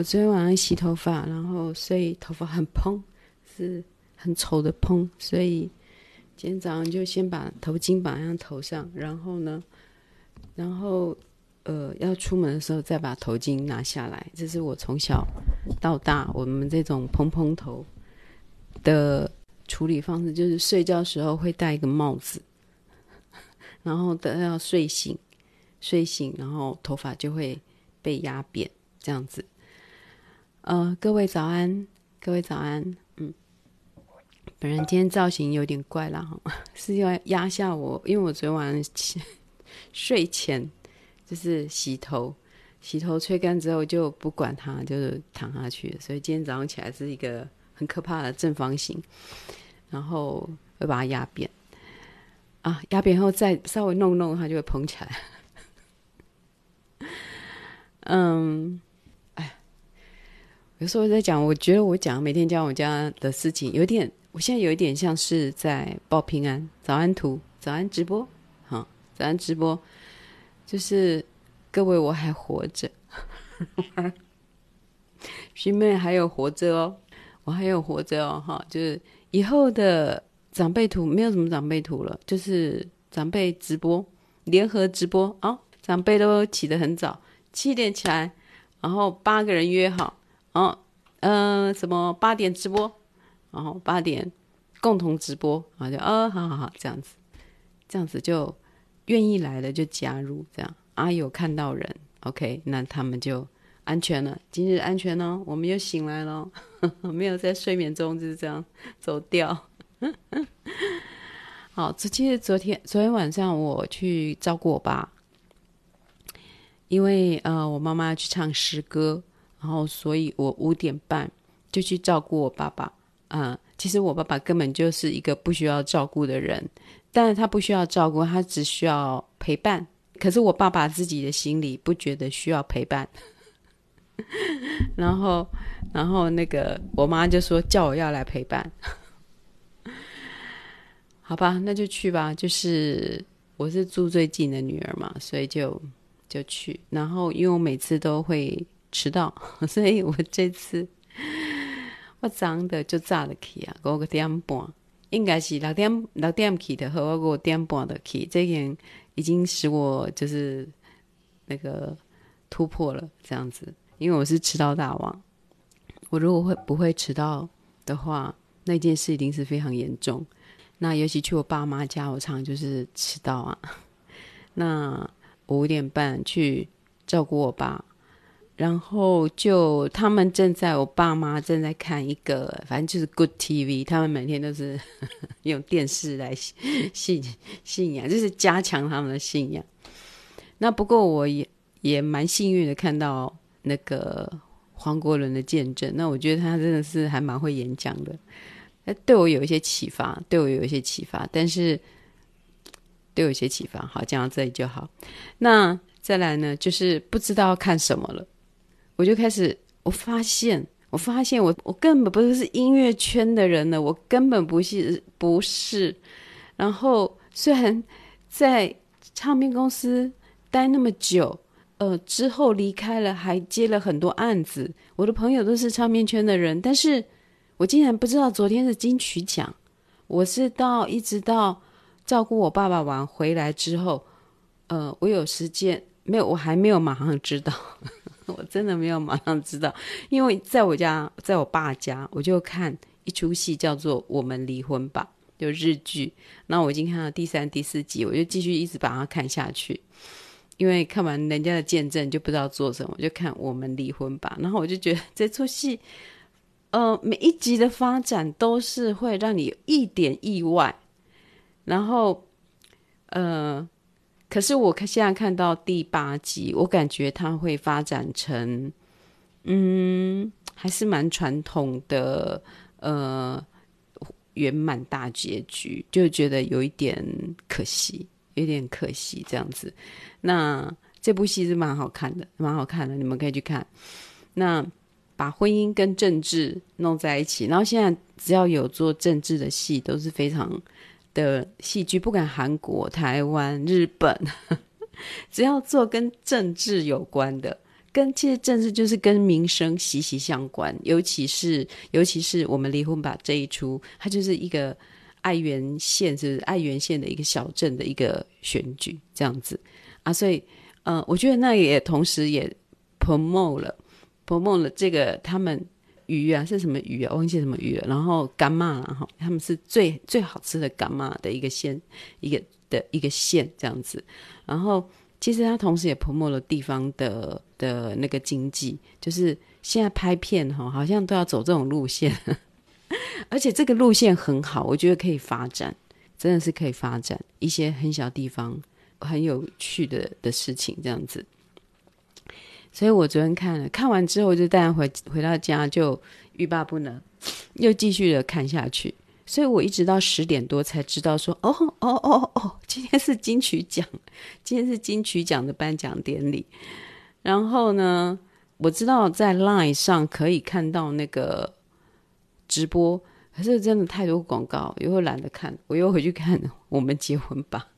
我昨天晚上洗头发，然后所以头发很蓬，是很丑的蓬，所以今天早上就先把头巾绑在头上，然后呢，然后呃要出门的时候再把头巾拿下来。这是我从小到大我们这种蓬蓬头的处理方式，就是睡觉时候会戴一个帽子，然后等要睡醒。睡醒，然后头发就会被压扁，这样子。呃，各位早安，各位早安。嗯，本人今天造型有点怪啦，是要压下我，因为我昨天晚上睡前就是洗头，洗头吹干之后就不管它，就是躺下去，所以今天早上起来是一个很可怕的正方形，然后会把它压扁。啊，压扁后再稍微弄弄，它就会蓬起来。嗯，有时候在讲，我觉得我讲每天讲我家的事情，有点，我现在有一点像是在报平安，早安图，早安直播，好，早安直播，就是各位我还活着，徐妹还有活着哦，我还有活着哦，哈，就是以后的长辈图没有什么长辈图了，就是长辈直播，联合直播啊，长辈都起得很早。七点起来，然后八个人约好，哦嗯、呃，什么八点直播，然后八点共同直播，然后就哦，好好好，这样子，这样子就愿意来的就加入，这样啊，有看到人，OK，那他们就安全了，今日安全哦，我们又醒来了，没有在睡眠中就是这样走掉。好，这其实昨天昨天晚上我去照顾我爸。因为呃，我妈妈去唱诗歌，然后所以我五点半就去照顾我爸爸。啊、其实我爸爸根本就是一个不需要照顾的人，但是他不需要照顾，他只需要陪伴。可是我爸爸自己的心里不觉得需要陪伴。然后，然后那个我妈就说叫我要来陪伴。好吧，那就去吧。就是我是住最近的女儿嘛，所以就。就去，然后因为我每次都会迟到，所以我这次我早的就早的去啊，五点半，应该是六点六点起的，和我五点半的去，这点已经使我就是那个突破了这样子，因为我是迟到大王，我如果会不会迟到的话，那件事一定是非常严重。那尤其去我爸妈家，我常常就是迟到啊，那。五点半去照顾我爸，然后就他们正在我爸妈正在看一个，反正就是 Good TV，他们每天都是 用电视来信信仰，就是加强他们的信仰。那不过我也也蛮幸运的看到那个黄国伦的见证，那我觉得他真的是还蛮会演讲的，对我有一些启发，对我有一些启发，但是。都有些启发。好，讲到这里就好。那再来呢，就是不知道看什么了，我就开始，我发现，我发现我我根本不是音乐圈的人了，我根本不是不是。然后虽然在唱片公司待那么久，呃，之后离开了，还接了很多案子，我的朋友都是唱片圈的人，但是我竟然不知道昨天是金曲奖。我是到一直到。照顾我爸爸完回来之后，呃，我有时间没有？我还没有马上知道，我真的没有马上知道，因为在我家，在我爸家，我就看一出戏叫做《我们离婚吧》，就日剧。那我已经看到第三、第四集，我就继续一直把它看下去。因为看完人家的见证，就不知道做什么，我就看《我们离婚吧》。然后我就觉得这出戏，呃，每一集的发展都是会让你有一点意外。然后，呃，可是我现在看到第八集，我感觉它会发展成，嗯，还是蛮传统的，呃，圆满大结局，就觉得有一点可惜，有点可惜这样子。那这部戏是蛮好看的，蛮好看的，你们可以去看。那把婚姻跟政治弄在一起，然后现在只要有做政治的戏，都是非常。的戏剧，不管韩国、台湾、日本，只要做跟政治有关的，跟其实政治就是跟民生息息相关，尤其是尤其是我们离婚吧这一出，它就是一个爱媛县，就是爱媛县的一个小镇的一个选举这样子。啊，所以呃，我觉得那也同时也 promote 了 promote 了这个他们鱼啊是什么鱼啊，忘记什么鱼了，然后干妈然后他们是最最好吃的干妈的一个县，一个的一个县这样子，然后。其实他同时也 promote 了地方的的那个经济，就是现在拍片哈，好像都要走这种路线，而且这个路线很好，我觉得可以发展，真的是可以发展一些很小地方很有趣的的事情这样子。所以我昨天看了，看完之后就带他回回到家，就欲罢不能，又继续的看下去。所以我一直到十点多才知道说，哦哦哦哦，今天是金曲奖，今天是金曲奖的颁奖典礼。然后呢，我知道在 Line 上可以看到那个直播，可是真的太多广告，又懒得看，我又回去看《我们结婚吧》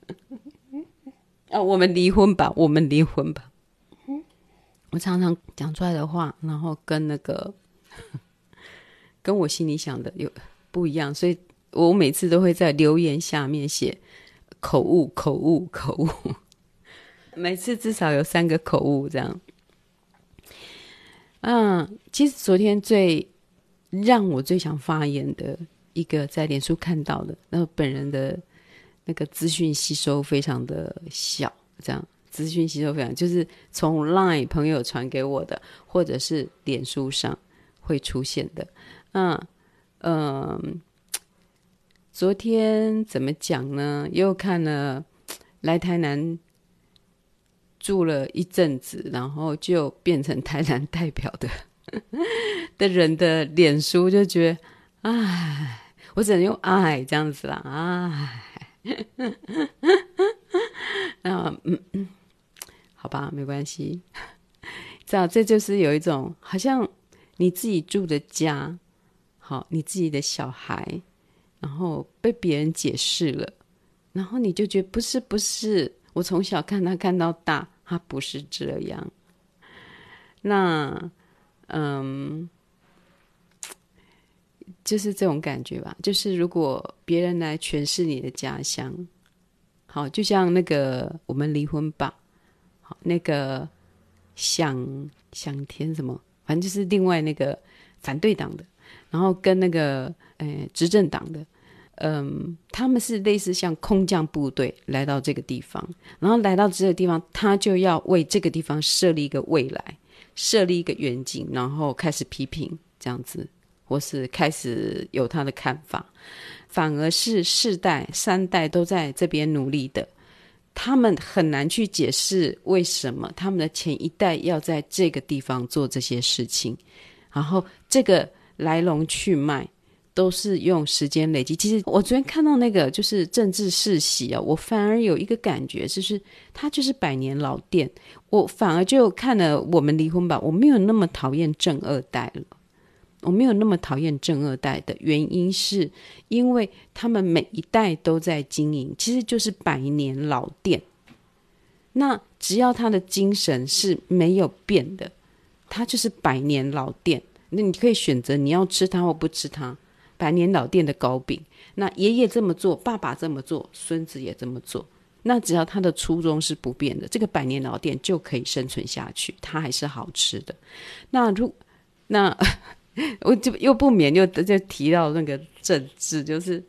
啊，《我们离婚吧》，我们离婚吧。我常常讲出来的话，然后跟那个跟我心里想的有。不一样，所以我每次都会在留言下面写口误、口误、口误，每次至少有三个口误这样。嗯，其实昨天最让我最想发言的一个，在脸书看到的，那本人的那个资讯吸收非常的小，这样资讯吸收非常，就是从 Line 朋友传给我的，或者是脸书上会出现的，嗯。嗯，昨天怎么讲呢？又看了来台南住了一阵子，然后就变成台南代表的 的人的脸书，就觉得，唉，我只能用“爱”这样子啦，哎，那嗯嗯，好吧，没关系，知道这就是有一种好像你自己住的家。好，你自己的小孩，然后被别人解释了，然后你就觉得不是不是，我从小看他看到大，他不是这样。那，嗯，就是这种感觉吧。就是如果别人来诠释你的家乡，好，就像那个我们离婚吧，那个想想填什么，反正就是另外那个反对党的。然后跟那个诶执政党的，嗯，他们是类似像空降部队来到这个地方，然后来到这个地方，他就要为这个地方设立一个未来，设立一个远景，然后开始批评这样子，或是开始有他的看法。反而是世代三代都在这边努力的，他们很难去解释为什么他们的前一代要在这个地方做这些事情，然后这个。来龙去脉都是用时间累积。其实我昨天看到那个就是政治世袭啊，我反而有一个感觉，就是它就是百年老店。我反而就看了我们离婚吧，我没有那么讨厌正二代了。我没有那么讨厌正二代的原因，是因为他们每一代都在经营，其实就是百年老店。那只要他的精神是没有变的，他就是百年老店。那你可以选择你要吃它或不吃它，百年老店的糕饼。那爷爷这么做，爸爸这么做，孙子也这么做。那只要他的初衷是不变的，这个百年老店就可以生存下去，它还是好吃的。那如那 我就又不免又就提到那个政治，就是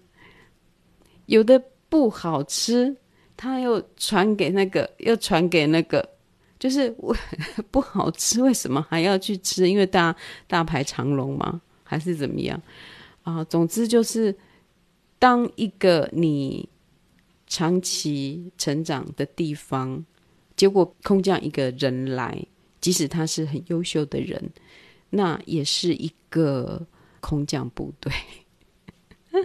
有的不好吃，他又传给那个，又传给那个。就是我 不好吃，为什么还要去吃？因为大大排长龙吗？还是怎么样啊？总之就是，当一个你长期成长的地方，结果空降一个人来，即使他是很优秀的人，那也是一个空降部队，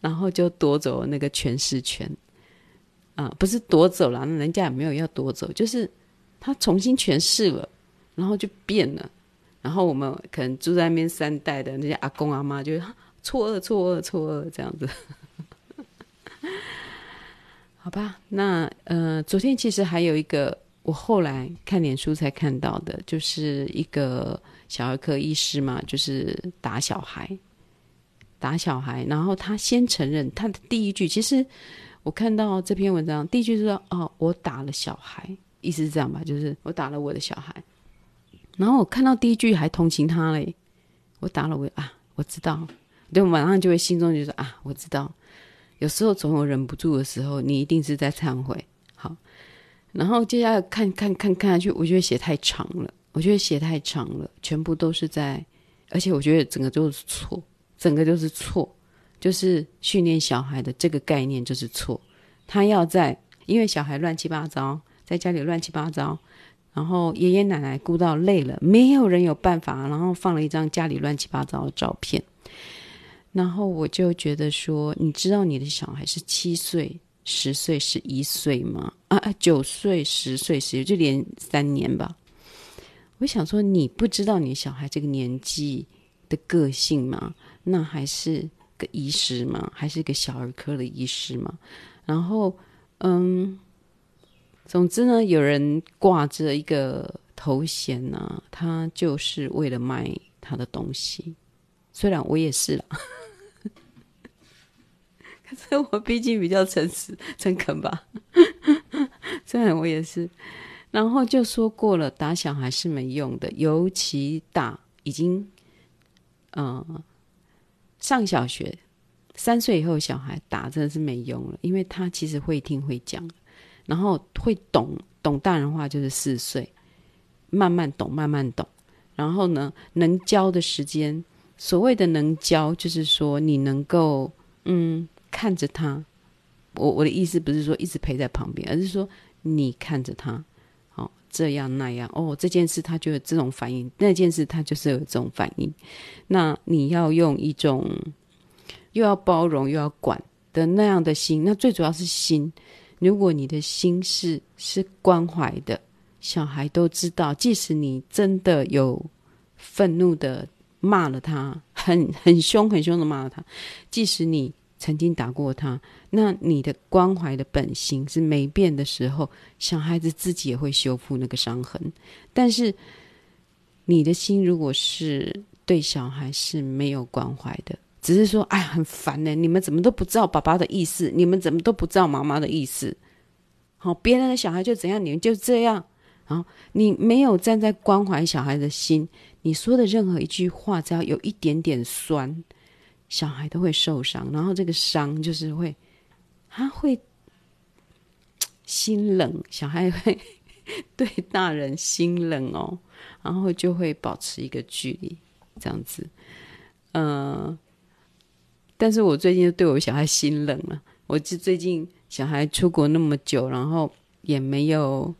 然后就夺走了那个诠释权啊！不是夺走了，人家也没有要夺走，就是。他重新诠释了，然后就变了，然后我们可能住在那边三代的那些阿公阿妈就 错愕错愕错愕这样子，好吧？那呃，昨天其实还有一个我后来看脸书才看到的，就是一个小儿科医师嘛，就是打小孩，打小孩，然后他先承认他的第一句，其实我看到这篇文章第一句是说：“哦，我打了小孩。”意思是这样吧，就是我打了我的小孩。然后我看到第一句还同情他嘞，我打了我啊，我知道，对，马上就会心中就说啊，我知道。有时候总有忍不住的时候，你一定是在忏悔。好，然后接下来看看看看下去，我觉得写太长了，我觉得写太长了，全部都是在，而且我觉得整个都是错，整个都是错，就是训练小孩的这个概念就是错。他要在，因为小孩乱七八糟，在家里乱七八糟，然后爷爷奶奶顾到累了，没有人有办法，然后放了一张家里乱七八糟的照片。然后我就觉得说，你知道你的小孩是七岁、十岁、十一岁吗？啊啊，九岁、十岁、十一，就连三年吧。我想说，你不知道你小孩这个年纪的个性吗？那还是个医师吗？还是个小儿科的医师吗？然后，嗯，总之呢，有人挂着一个头衔呢，他就是为了卖他的东西。虽然我也是了。可是我毕竟比较诚实、诚恳吧，虽然我也是。然后就说过了，打小孩是没用的，尤其打已经，嗯、呃，上小学三岁以后小孩打真的是没用了，因为他其实会听会讲，然后会懂懂大人话就是四岁，慢慢懂慢慢懂，然后呢，能教的时间，所谓的能教就是说你能够嗯。看着他，我我的意思不是说一直陪在旁边，而是说你看着他，这样那样，哦，这件事他就有这种反应，那件事他就是有这种反应。那你要用一种又要包容又要管的那样的心，那最主要是心。如果你的心是是关怀的，小孩都知道，即使你真的有愤怒的骂了他，很很凶很凶的骂了他，即使你。曾经打过他，那你的关怀的本性是没变的时候，小孩子自己也会修复那个伤痕。但是你的心如果是对小孩是没有关怀的，只是说哎很烦呢，你们怎么都不知道爸爸的意思，你们怎么都不知道妈妈的意思？好，别人的小孩就怎样，你们就这样。然后你没有站在关怀小孩的心，你说的任何一句话，只要有一点点酸。小孩都会受伤，然后这个伤就是会，他会心冷，小孩会对大人心冷哦，然后就会保持一个距离，这样子。嗯、但是我最近就对我小孩心冷了。我就最近小孩出国那么久，然后也没有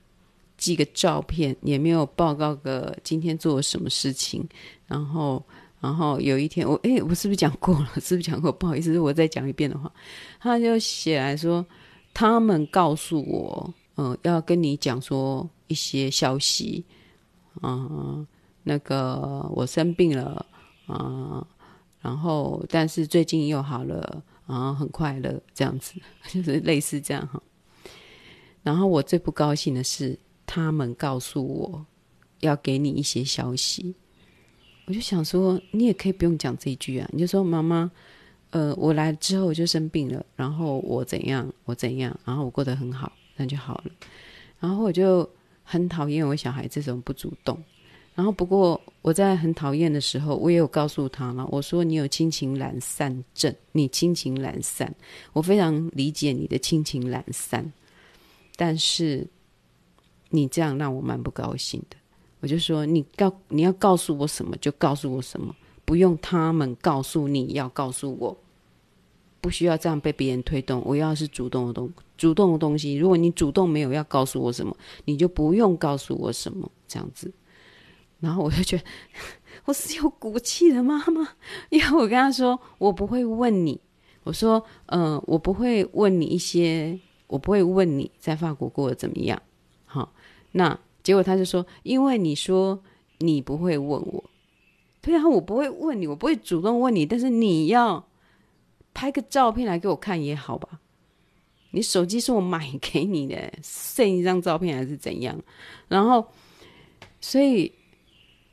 寄个照片，也没有报告个今天做了什么事情，然后。然后有一天，我诶，我是不是讲过了？是不是讲过？不好意思，我再讲一遍的话，他就写来说，他们告诉我，嗯、要跟你讲说一些消息，嗯、那个我生病了，啊、然后但是最近又好了，然后很快乐，这样子，就是类似这样哈。然后我最不高兴的是，他们告诉我要给你一些消息。我就想说，你也可以不用讲这一句啊，你就说妈妈，呃，我来之后我就生病了，然后我怎样，我怎样，然后我过得很好，那就好了。然后我就很讨厌我小孩这种不主动。然后不过我在很讨厌的时候，我也有告诉他了，我说你有亲情懒散症，你亲情懒散，我非常理解你的亲情懒散，但是你这样让我蛮不高兴的。我就说，你告你要告诉我什么就告诉我什么，不用他们告诉你要告诉我，不需要这样被别人推动。我要是主动的东主动的东西，如果你主动没有要告诉我什么，你就不用告诉我什么这样子。然后我就觉得 我是有骨气的妈妈，因为我跟他说，我不会问你，我说，嗯、我不会问你一些，我不会问你在法国过得怎么样。好，那。结果他就说：“因为你说你不会问我，对啊，我不会问你，我不会主动问你，但是你要拍个照片来给我看也好吧？你手机是我买给你的，剩一张照片还是怎样？然后，所以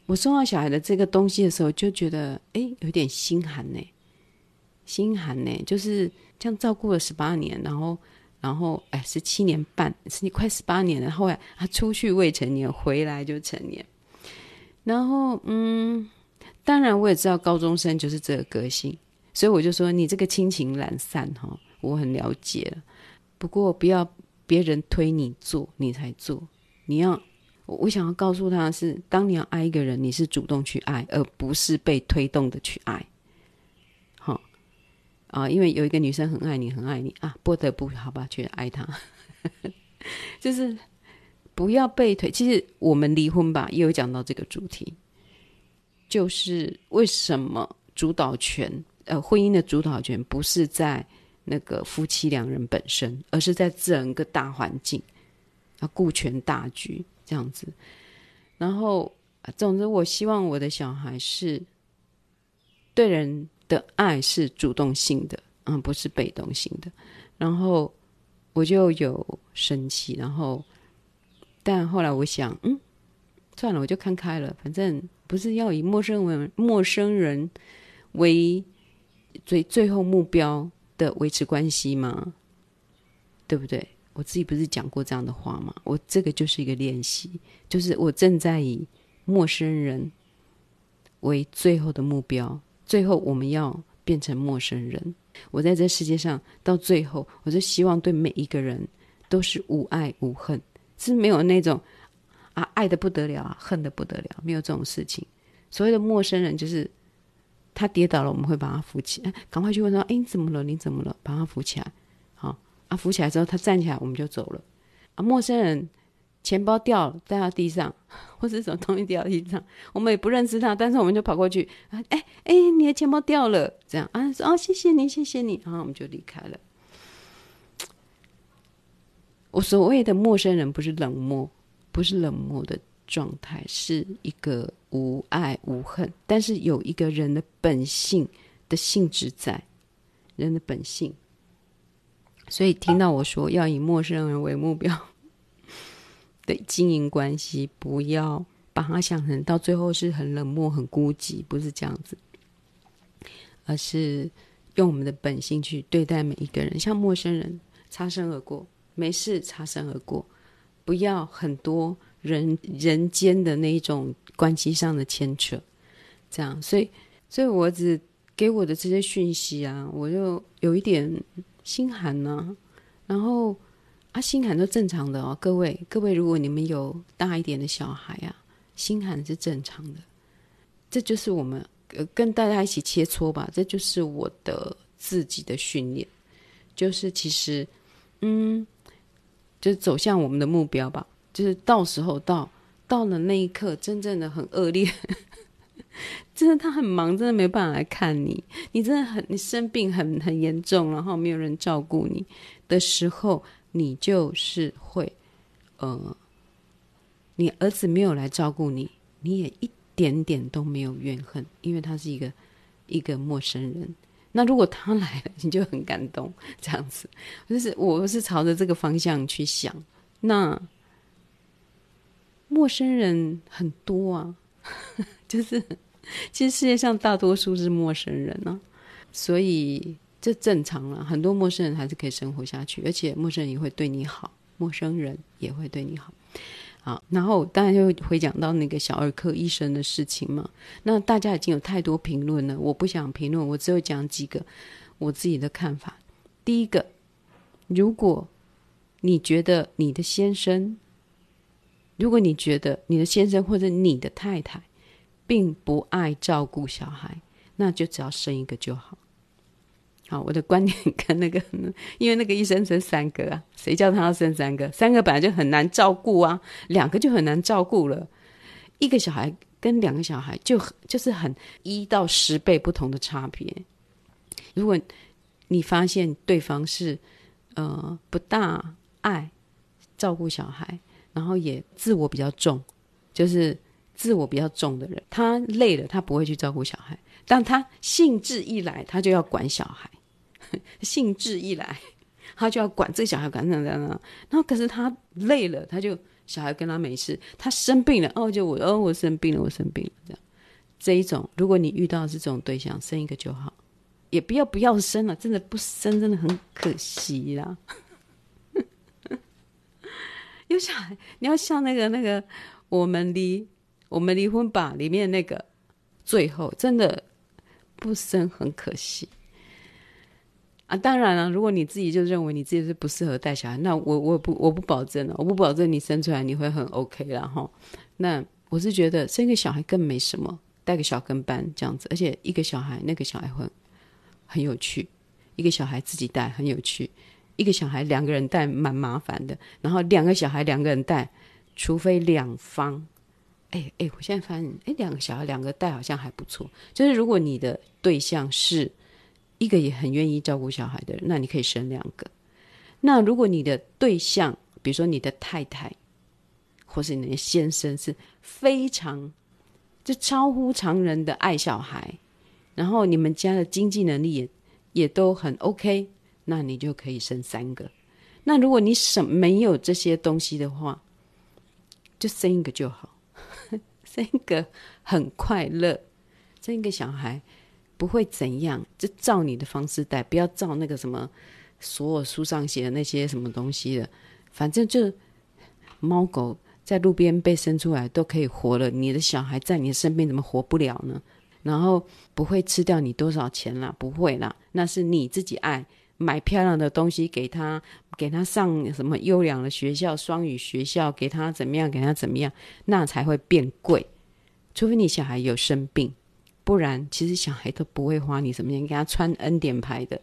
我送到小孩的这个东西的时候，就觉得哎，有点心寒呢，心寒呢，就是这样照顾了十八年，然后，然后哎，十七年半，是你快十八年了，后来他出去未成年，回来就成年，然后嗯。当然，我也知道高中生就是这个个性，所以我就说你这个亲情懒散哈，我很了解。不过不要别人推你做，你才做。你要，我想要告诉他是，当你要爱一个人，你是主动去爱，而不是被推动的去爱。啊，因为有一个女生很爱你，很爱你啊，不得不好吧，去爱她。就是不要被推。其实我们离婚吧，也有讲到这个主题。就是为什么主导权，呃，婚姻的主导权不是在那个夫妻两人本身，而是在整个大环境，啊，顾全大局这样子。然后，总之，我希望我的小孩是对人的爱是主动性的，嗯，不是被动性的。然后我就有生气，然后，但后来我想，嗯，算了，我就看开了，反正。不是要以陌生人陌生人为最最后目标的维持关系吗？对不对？我自己不是讲过这样的话吗？我这个就是一个练习，就是我正在以陌生人为最后的目标，最后我们要变成陌生人。我在这世界上到最后，我就希望对每一个人都是无爱无恨，是没有那种。啊，爱的不得了啊，恨得不得了，没有这种事情。所谓的陌生人，就是他跌倒了，我们会把他扶起来，赶快去问他：“哎，你怎么了？你怎么了？”把他扶起来。好，啊，扶起来之后，他站起来，我们就走了。啊，陌生人钱包掉了，掉到地上，或是什么东西掉到地上，我们也不认识他，但是我们就跑过去，啊，哎哎，你的钱包掉了，这样啊，说哦，谢谢你，谢谢你，然后我们就离开了。我所谓的陌生人，不是冷漠。不是冷漠的状态，是一个无爱无恨，但是有一个人的本性的性质在，人的本性。所以听到我说要以陌生人为目标的经营关系，不要把它想成到最后是很冷漠、很孤寂，不是这样子，而是用我们的本性去对待每一个人，像陌生人擦身而过，没事擦身而过。不要很多人人间的那一种关系上的牵扯，这样，所以，所以我只给我的这些讯息啊，我就有一点心寒呢、啊。然后啊，心寒都正常的哦，各位，各位，如果你们有大一点的小孩啊，心寒是正常的。这就是我们呃跟大家一起切磋吧，这就是我的自己的训练，就是其实，嗯。就是走向我们的目标吧，就是到时候到到了那一刻，真正的很恶劣，真的他很忙，真的没办法来看你。你真的很，你生病很很严重，然后没有人照顾你的时候，你就是会，呃，你儿子没有来照顾你，你也一点点都没有怨恨，因为他是一个一个陌生人。那如果他来了，你就很感动，这样子，就是我是朝着这个方向去想。那陌生人很多啊，就是其实世界上大多数是陌生人啊，所以这正常了。很多陌生人还是可以生活下去，而且陌生人也会对你好，陌生人也会对你好。好，然后当然就会讲到那个小儿科医生的事情嘛。那大家已经有太多评论了，我不想评论，我只有讲几个我自己的看法。第一个，如果你觉得你的先生，如果你觉得你的先生或者你的太太并不爱照顾小孩，那就只要生一个就好。好，我的观点跟那个，因为那个医生生三个啊，谁叫他要生三个？三个本来就很难照顾啊，两个就很难照顾了，一个小孩跟两个小孩就就是很一到十倍不同的差别。如果你发现对方是呃不大爱照顾小孩，然后也自我比较重，就是自我比较重的人，他累了他不会去照顾小孩，但他兴致一来他就要管小孩。兴致一来，他就要管这个小孩，管这样这样。然后可是他累了，他就小孩跟他没事。他生病了，哦，就我哦，我生病了，我生病了，这样。这一种，如果你遇到的是这种对象，生一个就好，也不要不要生了，真的不生真的很可惜啦。有小孩，你要像那个那个我们离我们离婚吧里面那个，最后真的不生很可惜啊。当然了，如果你自己就认为你自己是不适合带小孩，那我我不我不保证了，我不保证你生出来你会很 OK 了哈。那我是觉得生个小孩更没什么。带个小跟班这样子，而且一个小孩那个小孩会很有趣，一个小孩自己带很有趣，一个小孩两个人带蛮麻烦的，然后两个小孩两个人带，除非两方，哎哎，我现在发现，哎，两个小孩两个带好像还不错，就是如果你的对象是一个也很愿意照顾小孩的人，那你可以生两个。那如果你的对象，比如说你的太太，或是你的先生是非常。就超乎常人的爱小孩，然后你们家的经济能力也也都很 OK，那你就可以生三个。那如果你什没有这些东西的话，就生一个就好，生一个很快乐，生一个小孩不会怎样，就照你的方式带，不要照那个什么所有书上写的那些什么东西的，反正就猫狗。在路边被生出来都可以活了，你的小孩在你的身边怎么活不了呢？然后不会吃掉你多少钱啦，不会啦，那是你自己爱买漂亮的东西给他，给他上什么优良的学校、双语学校，给他怎么样，给他怎么样，那才会变贵。除非你小孩有生病，不然其实小孩都不会花你什么钱，给他穿 N 点牌的，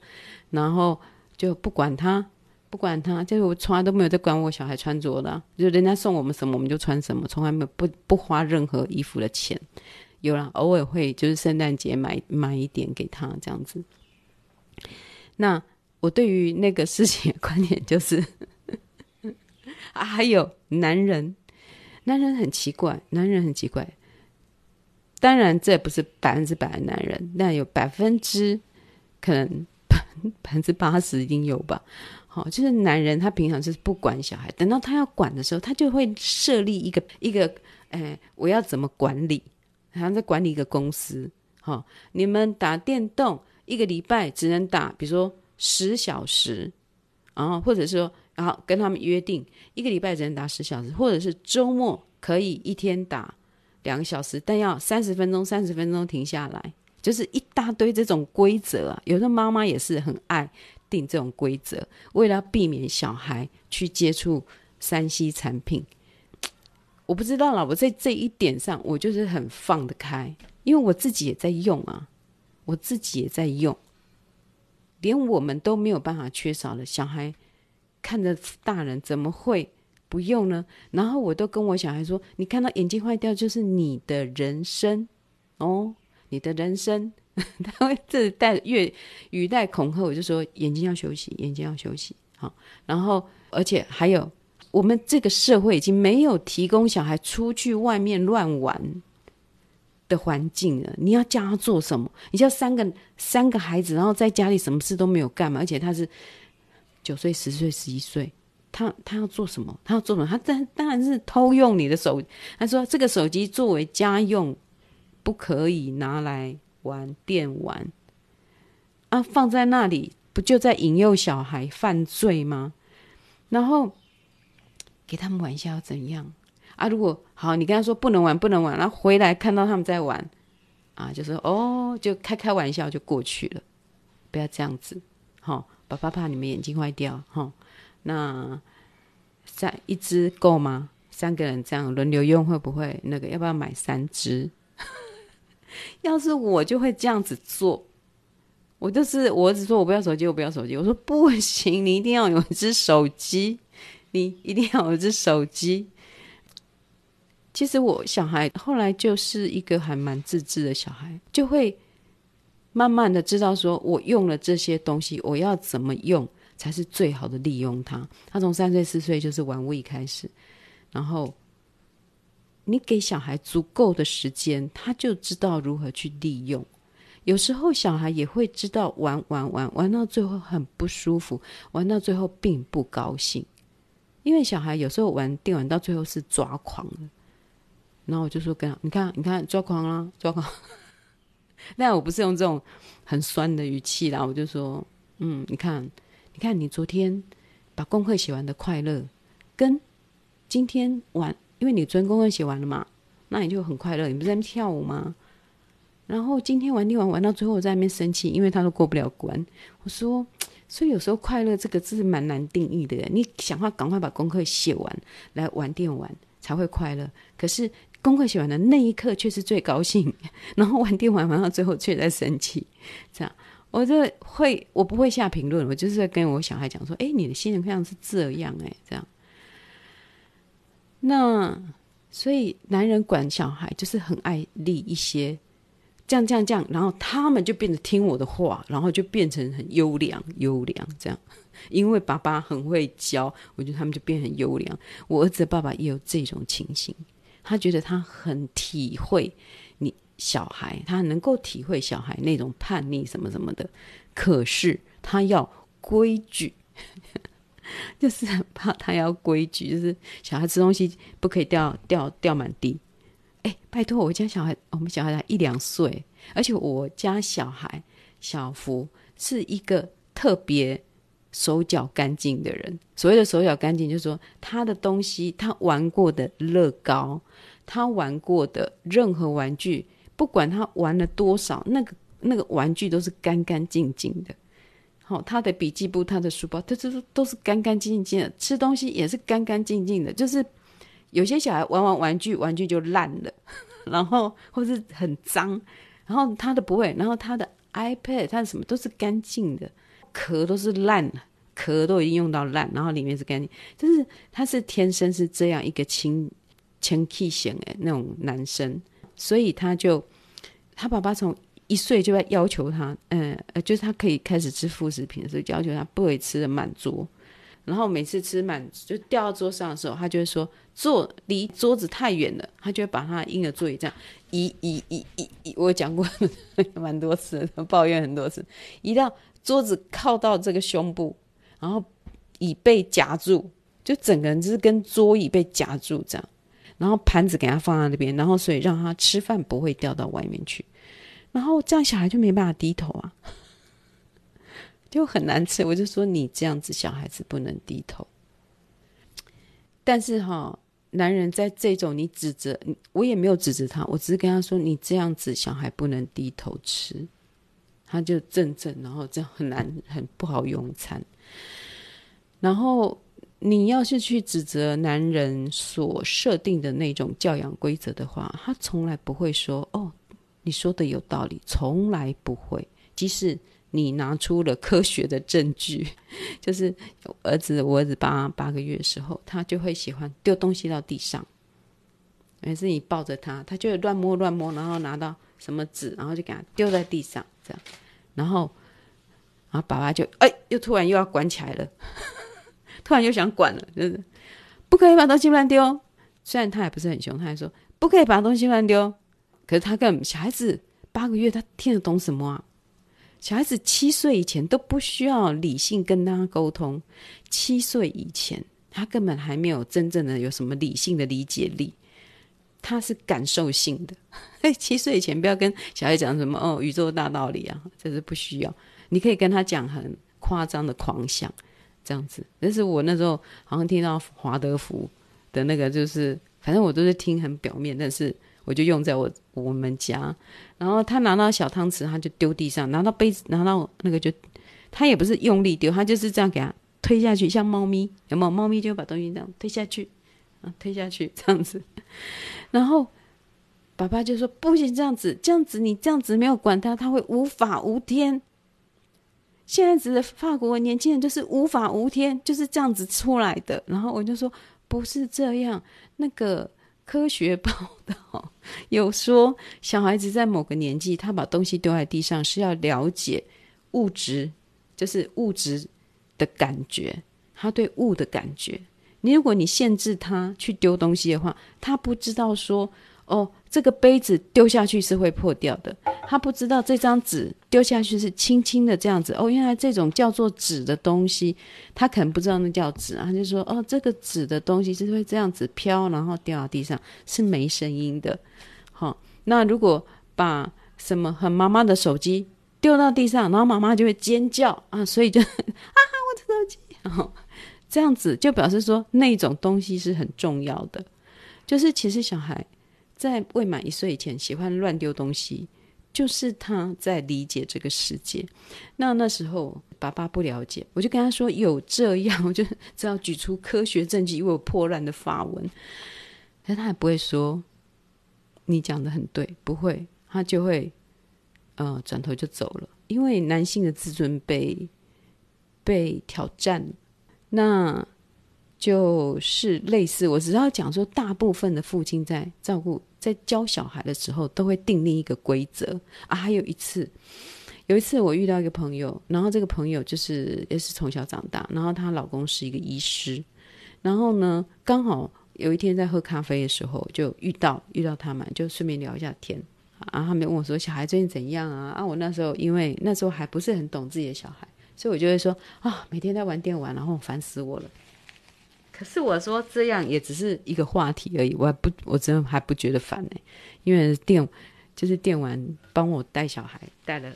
然后就不管他。不管他，就是我从来都没有在管我小孩穿着的，就人家送我们什么我们就穿什么，从来没有不不花任何衣服的钱。有啦，偶尔会就是圣诞节买买一点给他这样子。那我对于那个事情的观点就是，啊，还有男人，男人很奇怪，男人很奇怪。当然这不是百分之百的男人，那有百分之可能百百分之八十一定有吧。好，就是男人，他平常是不管小孩，等到他要管的时候，他就会设立一个一个，哎，我要怎么管理？好像在管理一个公司。好，你们打电动一个礼拜只能打，比如说十小时，然后或者说，然后跟他们约定一个礼拜只能打十小时，或者是周末可以一天打两个小时，但要三十分钟，三十分钟停下来，就是一大堆这种规则啊。有的妈妈也是很爱。定这种规则，为了避免小孩去接触三 C 产品，我不知道啦。我在这一点上，我就是很放得开，因为我自己也在用啊，我自己也在用，连我们都没有办法缺少的小孩，看着大人怎么会不用呢？然后我都跟我小孩说：“你看到眼睛坏掉，就是你的人生哦，你的人生。”他会这带越语带恐吓，我就说眼睛要休息，眼睛要休息。好，然后而且还有，我们这个社会已经没有提供小孩出去外面乱玩的环境了。你要叫他做什么？你叫三个三个孩子，然后在家里什么事都没有干嘛？而且他是九岁、十岁、十一岁，他他要做什么？他要做什么？他当当然是偷用你的手。他说这个手机作为家用，不可以拿来。玩电玩啊，放在那里不就在引诱小孩犯罪吗？然后给他们玩一下又怎样啊？如果好，你跟他说不能玩，不能玩，然后回来看到他们在玩啊，就说哦，就开开玩笑就过去了，不要这样子。好、爸爸怕你们眼睛坏掉。哈、那三一只够吗？三个人这样轮流用会不会那个？要不要买三只？要是我就会这样子做，我就是我儿子说我不要手机，我不要手机。我说不行，你一定要有一只手机，你一定要有一只手机。其实我小孩后来就是一个还蛮自制的小孩，就会慢慢的知道说，我用了这些东西，我要怎么用才是最好的利用它。他从三岁四岁就是玩 Wii 开始，然后。你给小孩足够的时间，他就知道如何去利用。有时候小孩也会知道玩玩玩玩到最后很不舒服，玩到最后并不高兴，因为小孩有时候玩电玩到最后是抓狂的。然后我就说跟他：“你看，你看，抓狂啊，抓狂。”但我不是用这种很酸的语气啦，我就说：“嗯，你看，你看，你昨天把功课写完的快乐，跟今天玩，因为你昨天功课写完了嘛，那你就很快乐。你不是在跳舞吗？”然后今天玩电玩玩到最后，在那边生气，因为他都过不了关。我说，所以有时候快乐这个字蛮难定义的。你想要赶快把功课写完来玩电玩才会快乐，可是功课写完的那一刻却是最高兴。然后玩电玩玩到最后却在生气，这样我就会我不会下评论，我就是在跟我小孩讲说：“哎，你的心情像是这样哎，这样。”那所以男人管小孩就是很爱立一些。这样这样这样，然后他们就变得听我的话，然后就变成很优良优良这样。因为爸爸很会教，我觉得他们就变很优良。我儿子的爸爸也有这种情形，他觉得他很体会小孩，他能够体会小孩那种叛逆什么什么的。可是他要规矩，就是很怕他要规矩，就是小孩吃东西不可以掉掉掉满地。哎，拜托，我家小孩，我们小孩才一两岁，而且我家小孩小福是一个特别手脚干净的人。所谓的手脚干净，就是说他的东西，他玩过的乐高，他玩过的任何玩具，不管他玩了多少，那个那个玩具都是干干净净的。好，他的笔记簿、他的书包，他这都都是干干净净的。吃东西也是干干净净的，就是。有些小孩玩玩玩具，玩具就烂了，然后或是很脏，然后他的不会，然后他的 iPad，他的什么都是干净的，壳都是烂的，壳都已经用到烂，然后里面是干净，就是他是天生是这样一个清清气型诶那种男生，所以他就他爸爸从一岁就在要求他，嗯呃，就是他可以开始吃副食品，所以要求他不可以吃的满桌。然后每次吃满就掉到桌上的时候，他就会说坐离桌子太远了，他就会把他婴儿座椅这样移移移移移。我讲过 蛮多次，抱怨很多次，移到桌子靠到这个胸部，然后椅背夹住，就整个人就是跟桌椅被夹住这样。然后盘子给他放在那边，然后所以让他吃饭不会掉到外面去。然后这样小孩就没办法低头啊。就很难吃，我就说你这样子，小孩子不能低头。但是哈，男人在这种你指责，我也没有指责他，我只是跟他说你这样子，小孩不能低头吃，他就正正，然后这样很难，很不好用餐。然后你要是去指责男人所设定的那种教养规则的话，他从来不会说哦，你说的有道理，从来不会，即使。你拿出了科学的证据，就是儿子，我儿子八八个月的时候，他就会喜欢丢东西到地上。每次你抱着他，他就会乱摸乱摸，然后拿到什么纸，然后就给他丢在地上，这样，然后，然后爸爸就哎，又突然又要管起来了，突然又想管了，就是不可以把东西乱丢。虽然他也不是很凶，他还说不可以把东西乱丢，可是他跟小孩子八个月，他听得懂什么啊？小孩子七岁以前都不需要理性跟他沟通，七岁以前他根本还没有真正的有什么理性的理解力，他是感受性的。七岁以前不要跟小孩讲什么哦，宇宙大道理啊，这是不需要。你可以跟他讲很夸张的狂想，这样子。但是我那时候好像听到华德福的那个，就是反正我都是听很表面，但是。我就用在我我们家，然后他拿到小汤匙，他就丢地上；拿到杯子，拿到那个就，他也不是用力丢，他就是这样给他推下去，像猫咪有没有？猫咪就把东西这样推下去，啊，推下去这样子。然后爸爸就说：“不行，这样子，这样子你这样子没有管他，他会无法无天。现在指的法国年轻人就是无法无天，就是这样子出来的。”然后我就说：“不是这样，那个。”科学报道有说，小孩子在某个年纪，他把东西丢在地上是要了解物质，就是物质的感觉，他对物的感觉。你如果你限制他去丢东西的话，他不知道说，哦，这个杯子丢下去是会破掉的。他不知道这张纸丢下去是轻轻的这样子。哦，原来这种叫做纸的东西，他可能不知道那叫纸啊。他就说，哦，这个纸的东西是会这样子飘，然后掉到地上是没声音的。好、那如果把什么很妈妈的手机丢到地上，然后妈妈就会尖叫啊，所以就 啊，我的手机，然后这样子就表示说那种东西是很重要的。就是其实小孩在未满一岁以前喜欢乱丢东西，就是他在理解这个世界。那那时候爸爸不了解，我就跟他说有这样，我就只要举出科学证据，因为我破烂的发文，但他也不会说你讲的很对，不会，他就会呃转头就走了，因为男性的自尊被被挑战。那。就是类似，我只要讲说，大部分的父亲在照顾、在教小孩的时候，都会订立一个规则啊。还有一次，有一次我遇到一个朋友，然后这个朋友就是也是从小长大，然后她老公是一个医师，然后呢，刚好有一天在喝咖啡的时候就遇到遇到他们，就顺便聊一下天啊。他们问我说：“小孩最近怎样啊？”啊，我那时候因为那时候还不是很懂自己的小孩，所以我就会说：“啊，每天在玩电玩，然后烦死我了。”是我说这样也只是一个话题而已，我还不，我真的还不觉得烦呢，因为电就是电玩帮我带小孩带了，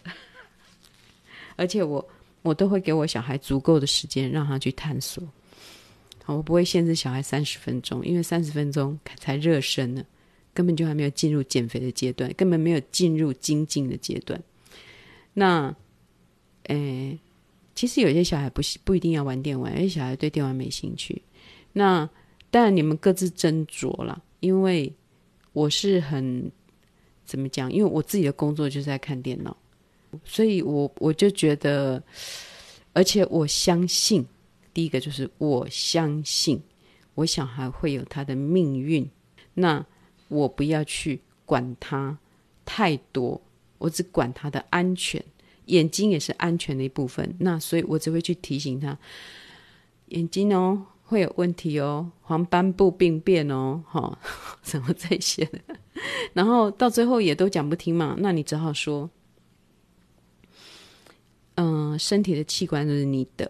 而且我我都会给我小孩足够的时间让他去探索，我不会限制小孩三十分钟，因为三十分钟才热身呢，根本就还没有进入减肥的阶段，根本没有进入精进的阶段。那，诶，其实有些小孩不不一定要玩电玩，有些小孩对电玩没兴趣。那当然，你们各自斟酌了。因为我是很怎么讲？因为我自己的工作就是在看电脑，所以我我就觉得，而且我相信，第一个就是我相信我小孩会有他的命运。那我不要去管他太多，我只管他的安全。眼睛也是安全的一部分。那所以我只会去提醒他眼睛哦。会有问题哦，黄斑部病变哦，哈、哦，什么这些的，然后到最后也都讲不听嘛，那你只好说，嗯、身体的器官都是你的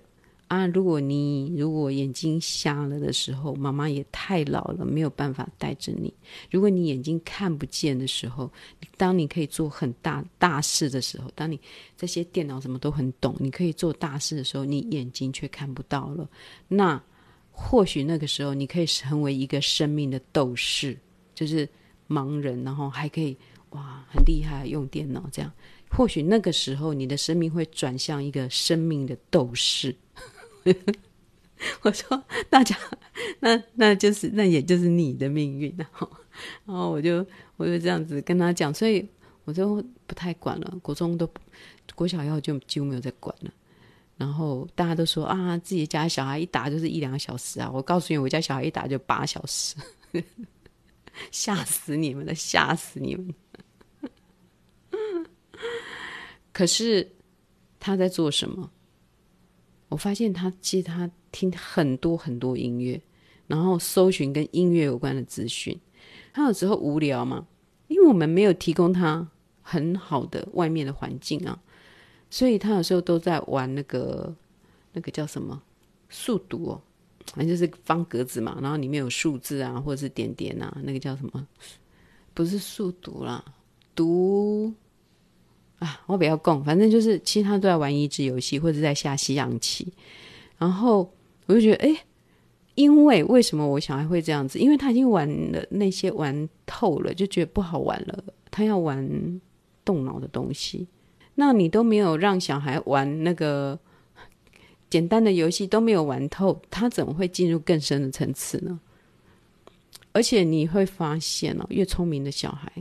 啊。如果你如果眼睛瞎了的时候，妈妈也太老了，没有办法带着你。如果你眼睛看不见的时候，当你可以做很大大事的时候，当你这些电脑什么都很懂，你可以做大事的时候，你眼睛却看不到了，那。或许那个时候你可以成为一个生命的斗士，就是盲人，然后还可以哇很厉害用电脑这样。或许那个时候你的生命会转向一个生命的斗士。我说大家，那那就是那也就是你的命运。然后，然后我就我就这样子跟他讲，所以我就不太管了。国中都国小要就几乎没有再管了。然后大家都说啊，自己家小孩一打就是一两个小时啊！我告诉你，我家小孩一打就八小时，吓死你们了，吓死你们！可是他在做什么？我发现他其实他听很多很多音乐，然后搜寻跟音乐有关的资讯。他有时候无聊嘛，因为我们没有提供他很好的外面的环境啊。所以他有时候都在玩那个那个叫什么数独哦，反正就是方格子嘛，然后里面有数字啊，或者是点点啊，那个叫什么？不是数独啦，读啊，我不要讲，反正就是其他都在玩益智游戏，或者在下西洋棋。然后我就觉得，哎，因为为什么我小孩会这样子？因为他已经玩了那些玩透了，就觉得不好玩了，他要玩动脑的东西。那你都没有让小孩玩那个简单的游戏，都没有玩透，他怎么会进入更深的层次呢？而且你会发现哦，越聪明的小孩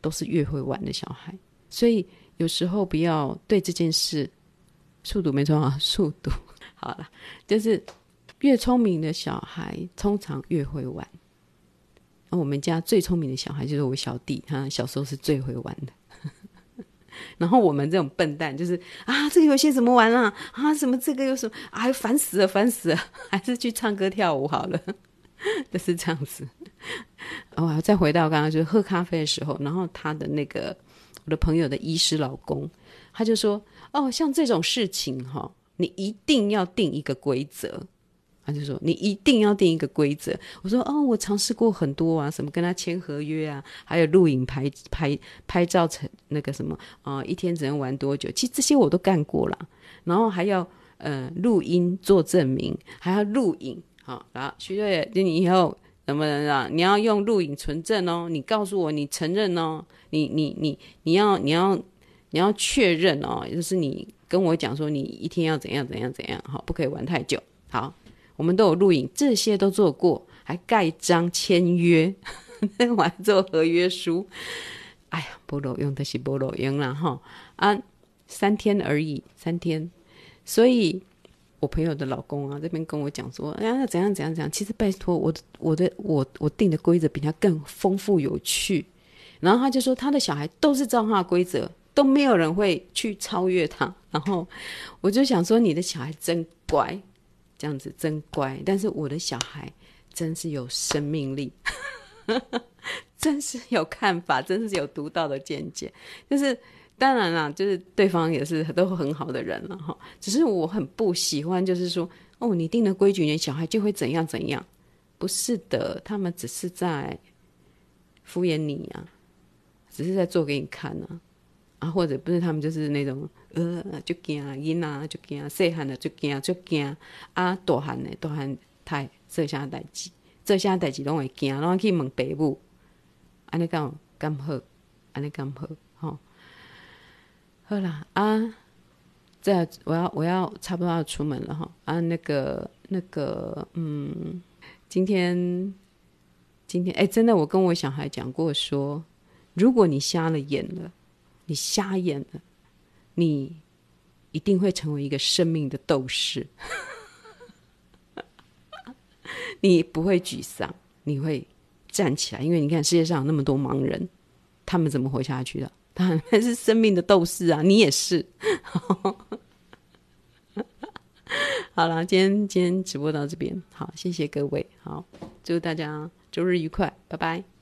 都是越会玩的小孩，所以有时候不要对这件事速度没错啊，速度好了，就是越聪明的小孩通常越会玩。那我们家最聪明的小孩就是我小弟，他小时候是最会玩的。然后我们这种笨蛋就是啊，这个游戏怎么玩啊？啊，什么这个又什么？哎，烦死了，烦死了！还是去唱歌跳舞好了，就是这样子。哦，再回到刚刚就是喝咖啡的时候，然后他的那个我的朋友的医师老公，他就说：“哦，像这种事情哈、哦，你一定要定一个规则。”他就说：“你一定要定一个规则。”我说：“哦，我尝试过很多啊，什么跟他签合约啊，还有录影拍拍拍照成那个什么啊、一天只能玩多久？其实这些我都干过了。然后还要呃录音做证明，还要录影。好，然后徐瑞，你以后能不能啊？你要用录影存证哦，你告诉我你承认哦，你你你你要你要你要确认哦，就是你跟我讲说你一天要怎样怎样怎样，好，不可以玩太久，好。”我们都有录影，这些都做过，还盖章签约，我还做合约书。哎呀，菠萝用的是菠萝用了哈啊，三天而已，三天。所以，我朋友的老公啊，这边跟我讲说，哎呀，怎样怎样怎样。其实拜托，我的我的我我定的规则比他更丰富有趣。然后他就说，他的小孩都是照他的规则，都没有人会去超越他。然后我就想说，你的小孩真乖。这样子真乖，但是我的小孩真是有生命力，真是有看法，真是有独到的见解。就是当然啦，就是对方也是都很好的人了哈。只是我很不喜欢，就是说哦，你定的规矩，你小孩就会怎样怎样。不是的，他们只是在敷衍你啊，只是在做给你看啊。啊，或者不是他们就是那种呃，就惊啊囡仔就惊啊细汉的就惊就惊啊，大汉的大汉太做啥代志，做啥代志拢会惊，拢去问爸母，安尼讲咁好，安尼咁好，吼，好啦啊，这我要我要差不多要出门了哈啊，那个那个嗯，今天今天哎、真的，我跟我小孩讲过说，如果你瞎了眼了。你瞎眼了，你一定会成为一个生命的斗士。你不会沮丧，你会站起来，因为你看世界上有那么多盲人，他们怎么活下去的？他们是生命的斗士啊！你也是。好了，今天今天直播到这边，好，谢谢各位，好，祝大家周日愉快，拜拜。